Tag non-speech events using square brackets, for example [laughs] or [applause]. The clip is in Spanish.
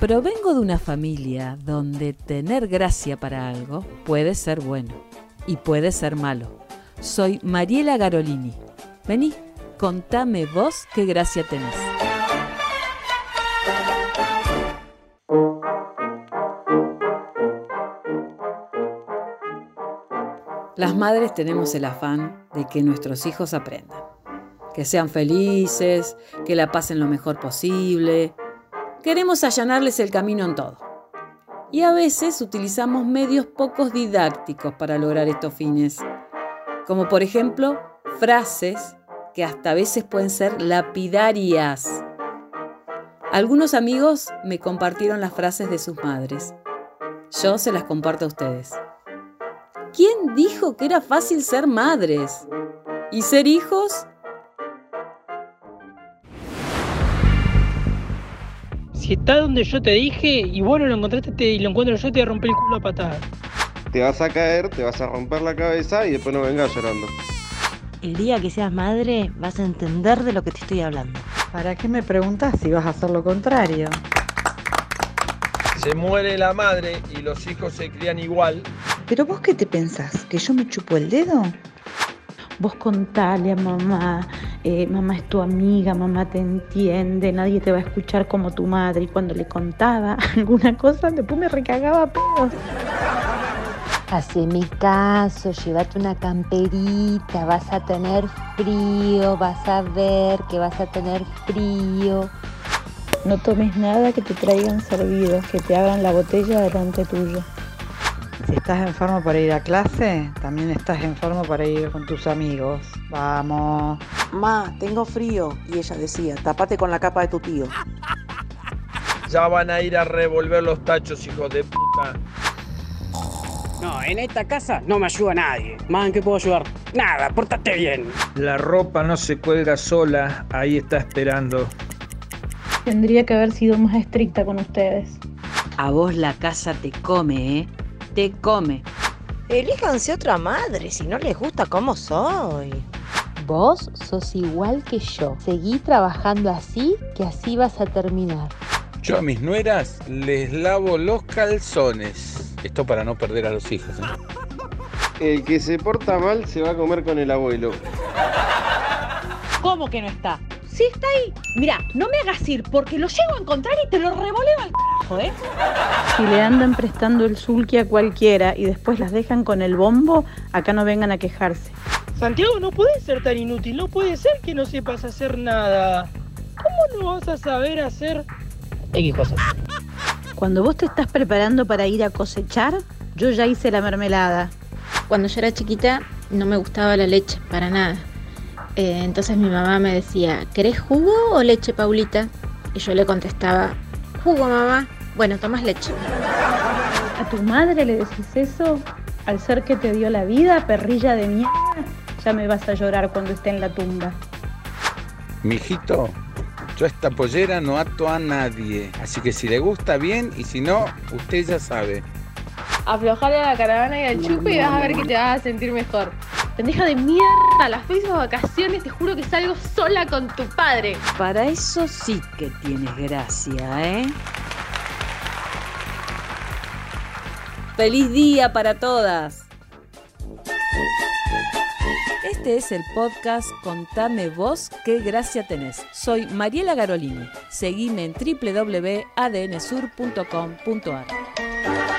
Provengo de una familia donde tener gracia para algo puede ser bueno y puede ser malo. Soy Mariela Garolini. Vení, contame vos qué gracia tenés. Las madres tenemos el afán de que nuestros hijos aprendan, que sean felices, que la pasen lo mejor posible. Queremos allanarles el camino en todo. Y a veces utilizamos medios pocos didácticos para lograr estos fines, como por ejemplo frases que hasta a veces pueden ser lapidarias. Algunos amigos me compartieron las frases de sus madres. Yo se las comparto a ustedes. ¿Quién dijo que era fácil ser madres? ¿Y ser hijos? Si está donde yo te dije y vos no lo encontraste y lo encuentro yo, te voy a romper el culo a patadas. Te vas a caer, te vas a romper la cabeza y después no vengas llorando. El día que seas madre vas a entender de lo que te estoy hablando. ¿Para qué me preguntas si vas a hacer lo contrario? Se muere la madre y los hijos se crían igual. ¿Pero vos qué te pensás? ¿Que yo me chupo el dedo? Vos contale a mamá, eh, mamá es tu amiga, mamá te entiende, nadie te va a escuchar como tu madre. Y cuando le contaba [laughs] alguna cosa, después me recagaba a pedos. Haceme caso, llévate una camperita, vas a tener frío, vas a ver que vas a tener frío. No tomes nada que te traigan servido, que te hagan la botella delante tuyo. Si estás enfermo para ir a clase, también estás enfermo para ir con tus amigos. Vamos. Ma, tengo frío. Y ella decía, tapate con la capa de tu tío. Ya van a ir a revolver los tachos, hijos de puta. No, en esta casa no me ayuda nadie. Más en qué puedo ayudar. Nada, pórtate bien. La ropa no se cuelga sola, ahí está esperando. Tendría que haber sido más estricta con ustedes. A vos la casa te come, ¿eh? Te come. Elíjanse otra madre si no les gusta cómo soy. Vos sos igual que yo. Seguí trabajando así, que así vas a terminar. Yo a mis nueras les lavo los calzones. Esto para no perder a los hijos. ¿eh? El que se porta mal se va a comer con el abuelo. ¿Cómo que no está? Sí está ahí. Mira, no me hagas ir porque lo llego a encontrar y te lo revoleo al carajo, ¿eh? Si le andan prestando el sulky a cualquiera y después las dejan con el bombo, acá no vengan a quejarse. Santiago, no puedes ser tan inútil. No puede ser que no sepas hacer nada. ¿Cómo no vas a saber hacer X cosas? Cuando vos te estás preparando para ir a cosechar, yo ya hice la mermelada. Cuando yo era chiquita no me gustaba la leche, para nada. Eh, entonces mi mamá me decía, ¿querés jugo o leche, Paulita? Y yo le contestaba, jugo, mamá. Bueno, tomas leche. ¿A tu madre le decís eso? Al ser que te dio la vida, perrilla de mierda, ya me vas a llorar cuando esté en la tumba. Mijito, yo esta pollera no ato a nadie. Así que si le gusta bien y si no, usted ya sabe. Aflojale a la caravana y al chupe y vas a ver que te vas a sentir mejor. Pendeja de mierda, las próximas vacaciones te juro que salgo sola con tu padre. Para eso sí que tienes gracia, ¿eh? ¡Feliz día para todas! Este es el podcast Contame vos qué gracia tenés. Soy Mariela Garolini. Seguime en www.adnsur.com.ar.